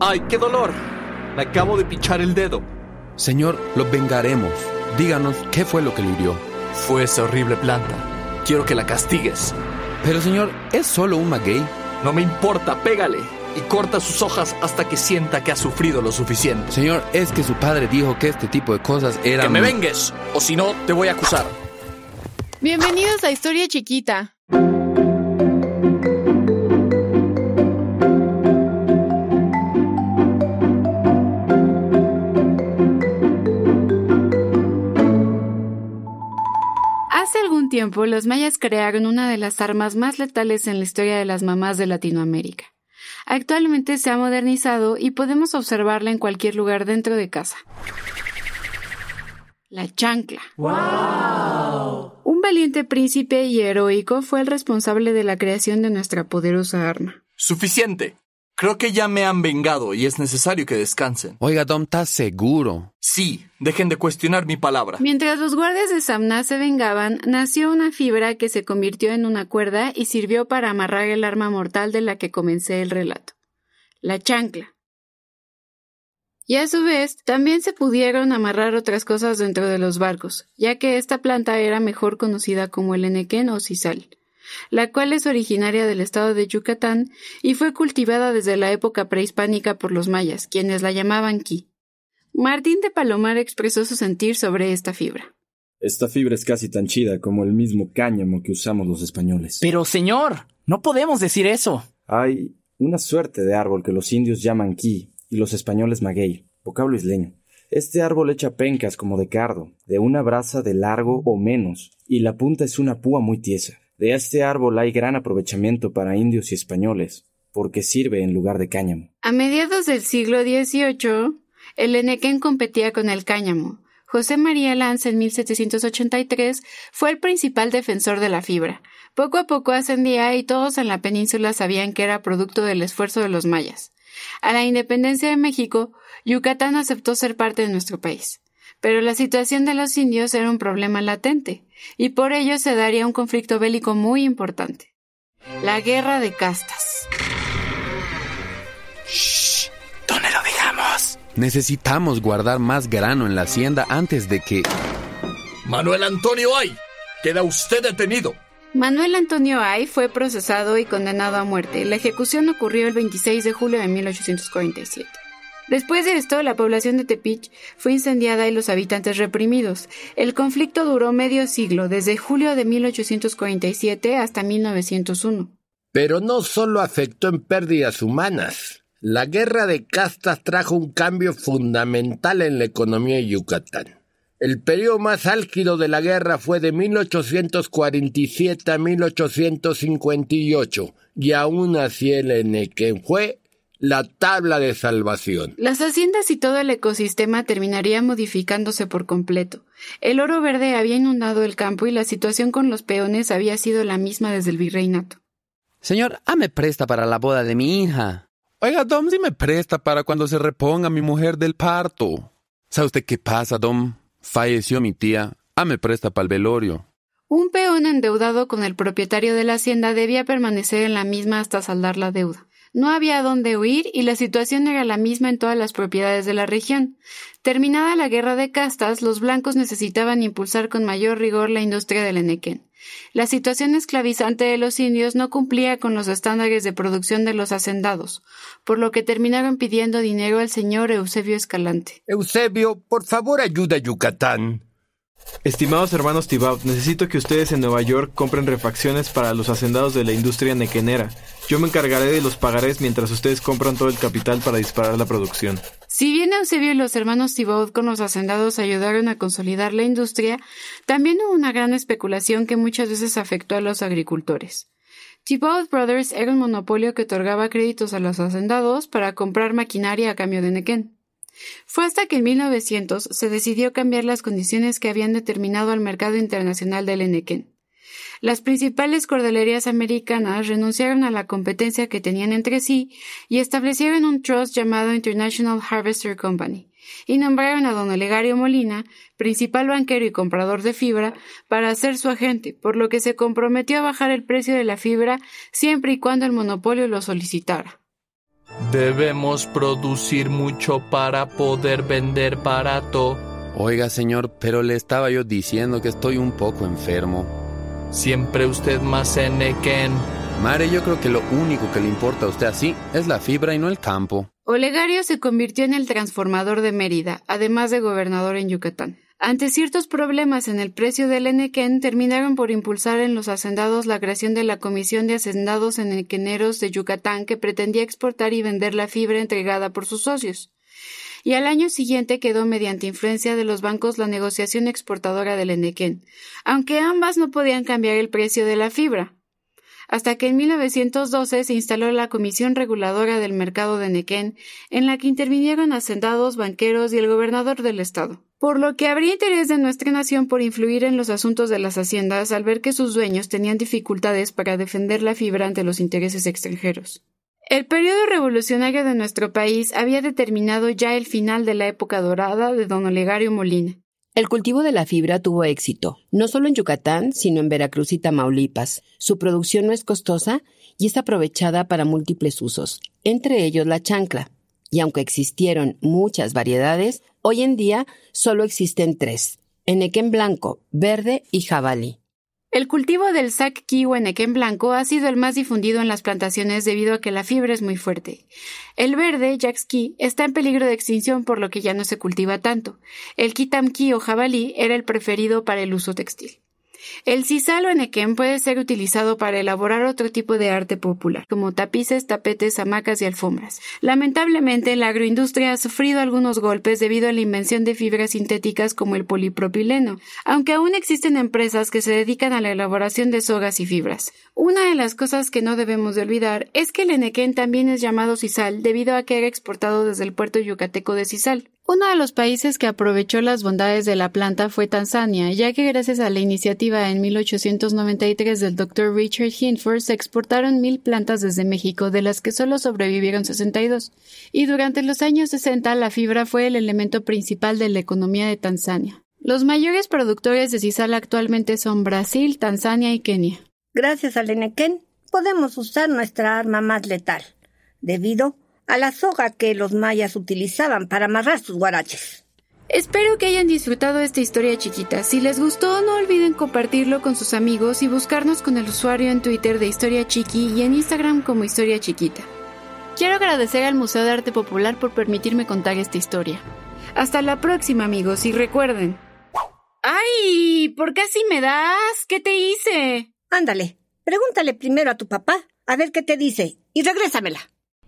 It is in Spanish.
¡Ay, qué dolor! Me acabo de pichar el dedo. Señor, lo vengaremos. Díganos qué fue lo que le hirió. Fue esa horrible planta. Quiero que la castigues. Pero señor, es solo un maguey. No me importa, pégale. Y corta sus hojas hasta que sienta que ha sufrido lo suficiente. Señor, es que su padre dijo que este tipo de cosas eran... ¡Que me vengues! O si no, te voy a acusar. Bienvenidos a Historia Chiquita. Tiempo, los mayas crearon una de las armas más letales en la historia de las mamás de Latinoamérica. Actualmente se ha modernizado y podemos observarla en cualquier lugar dentro de casa. La chancla. Un valiente príncipe y heroico fue el responsable de la creación de nuestra poderosa arma. Suficiente. Creo que ya me han vengado y es necesario que descansen. Oiga, Dom, ¿estás seguro? Sí, dejen de cuestionar mi palabra. Mientras los guardias de Samna se vengaban, nació una fibra que se convirtió en una cuerda y sirvió para amarrar el arma mortal de la que comencé el relato. La chancla. Y a su vez, también se pudieron amarrar otras cosas dentro de los barcos, ya que esta planta era mejor conocida como el enequén o sisal la cual es originaria del estado de Yucatán y fue cultivada desde la época prehispánica por los mayas, quienes la llamaban ki. Martín de Palomar expresó su sentir sobre esta fibra. Esta fibra es casi tan chida como el mismo cáñamo que usamos los españoles. Pero, señor, no podemos decir eso. Hay una suerte de árbol que los indios llaman ki y los españoles maguey, vocablo isleño. Este árbol echa pencas como de cardo, de una brasa de largo o menos, y la punta es una púa muy tiesa. De este árbol hay gran aprovechamiento para indios y españoles, porque sirve en lugar de cáñamo. A mediados del siglo XVIII, el enequén competía con el cáñamo. José María Lanz en 1783 fue el principal defensor de la fibra. Poco a poco ascendía y todos en la península sabían que era producto del esfuerzo de los mayas. A la independencia de México, Yucatán aceptó ser parte de nuestro país. Pero la situación de los indios era un problema latente, y por ello se daría un conflicto bélico muy importante. La guerra de castas. Shh, ¿dónde lo dejamos? Necesitamos guardar más grano en la hacienda antes de que... Manuel Antonio Ay, queda usted detenido. Manuel Antonio Ay fue procesado y condenado a muerte. La ejecución ocurrió el 26 de julio de 1847. Después de esto, la población de Tepich fue incendiada y los habitantes reprimidos. El conflicto duró medio siglo, desde julio de 1847 hasta 1901. Pero no solo afectó en pérdidas humanas. La guerra de castas trajo un cambio fundamental en la economía de Yucatán. El periodo más álgido de la guerra fue de 1847 a 1858, y aún así el Enequén fue la tabla de salvación. Las haciendas y todo el ecosistema terminarían modificándose por completo. El oro verde había inundado el campo y la situación con los peones había sido la misma desde el virreinato. Señor, me presta para la boda de mi hija. Oiga, Dom, sí me presta para cuando se reponga mi mujer del parto. ¿Sabe usted qué pasa, Dom? Falleció mi tía. me presta para el velorio. Un peón endeudado con el propietario de la hacienda debía permanecer en la misma hasta saldar la deuda. No había dónde huir y la situación era la misma en todas las propiedades de la región. Terminada la guerra de castas, los blancos necesitaban impulsar con mayor rigor la industria del enequén. La situación esclavizante de los indios no cumplía con los estándares de producción de los hacendados, por lo que terminaron pidiendo dinero al señor Eusebio Escalante. Eusebio, por favor ayuda a Yucatán. Estimados hermanos Tibaut, necesito que ustedes en Nueva York compren refacciones para los hacendados de la industria nequenera. Yo me encargaré de los pagarés mientras ustedes compran todo el capital para disparar la producción. Si bien Eusebio y los hermanos Thibaut con los hacendados ayudaron a consolidar la industria, también hubo una gran especulación que muchas veces afectó a los agricultores. Thibaut Brothers era un monopolio que otorgaba créditos a los hacendados para comprar maquinaria a cambio de nequén. Fue hasta que en 1900 se decidió cambiar las condiciones que habían determinado al mercado internacional del Enequén. Las principales cordelerías americanas renunciaron a la competencia que tenían entre sí y establecieron un trust llamado International Harvester Company y nombraron a don Olegario Molina, principal banquero y comprador de fibra, para ser su agente, por lo que se comprometió a bajar el precio de la fibra siempre y cuando el monopolio lo solicitara. Debemos producir mucho para poder vender barato. Oiga, señor, pero le estaba yo diciendo que estoy un poco enfermo. Siempre usted más Enequén. Mare, yo creo que lo único que le importa a usted así es la fibra y no el campo. Olegario se convirtió en el transformador de Mérida, además de gobernador en Yucatán. Ante ciertos problemas en el precio del enequén, terminaron por impulsar en los hacendados la creación de la Comisión de Hacendados Enequeneros de Yucatán que pretendía exportar y vender la fibra entregada por sus socios. Y al año siguiente quedó mediante influencia de los bancos la negociación exportadora del enequén, aunque ambas no podían cambiar el precio de la fibra hasta que en 1912 se instaló la Comisión Reguladora del Mercado de Nequén, en la que intervinieron hacendados, banqueros y el gobernador del estado. Por lo que habría interés de nuestra nación por influir en los asuntos de las haciendas al ver que sus dueños tenían dificultades para defender la fibra ante los intereses extranjeros. El periodo revolucionario de nuestro país había determinado ya el final de la época dorada de don Olegario Molina. El cultivo de la fibra tuvo éxito, no solo en Yucatán, sino en Veracruz y Tamaulipas. Su producción no es costosa y es aprovechada para múltiples usos, entre ellos la chancla. Y aunque existieron muchas variedades, hoy en día solo existen tres, enequén blanco, verde y jabalí. El cultivo del sac o enequén blanco ha sido el más difundido en las plantaciones debido a que la fibra es muy fuerte. El verde, Jackski, está en peligro de extinción por lo que ya no se cultiva tanto. El kitamki o jabalí era el preferido para el uso textil. El sisal o enequén puede ser utilizado para elaborar otro tipo de arte popular, como tapices, tapetes, hamacas y alfombras. Lamentablemente, la agroindustria ha sufrido algunos golpes debido a la invención de fibras sintéticas como el polipropileno, aunque aún existen empresas que se dedican a la elaboración de sogas y fibras. Una de las cosas que no debemos de olvidar es que el enequén también es llamado sisal debido a que era exportado desde el puerto yucateco de Sisal. Uno de los países que aprovechó las bondades de la planta fue Tanzania, ya que gracias a la iniciativa en 1893 del Dr. Richard Hinford se exportaron mil plantas desde México, de las que solo sobrevivieron 62. Y durante los años 60 la fibra fue el elemento principal de la economía de Tanzania. Los mayores productores de sisal actualmente son Brasil, Tanzania y Kenia. Gracias al Enequén podemos usar nuestra arma más letal, debido a la soga que los mayas utilizaban para amarrar sus guaraches. Espero que hayan disfrutado esta historia chiquita. Si les gustó, no olviden compartirlo con sus amigos y buscarnos con el usuario en Twitter de Historia Chiqui y en Instagram como Historia Chiquita. Quiero agradecer al Museo de Arte Popular por permitirme contar esta historia. Hasta la próxima, amigos, y recuerden. ¡Ay! ¿Por qué así me das? ¿Qué te hice? Ándale, pregúntale primero a tu papá, a ver qué te dice, y regrésamela.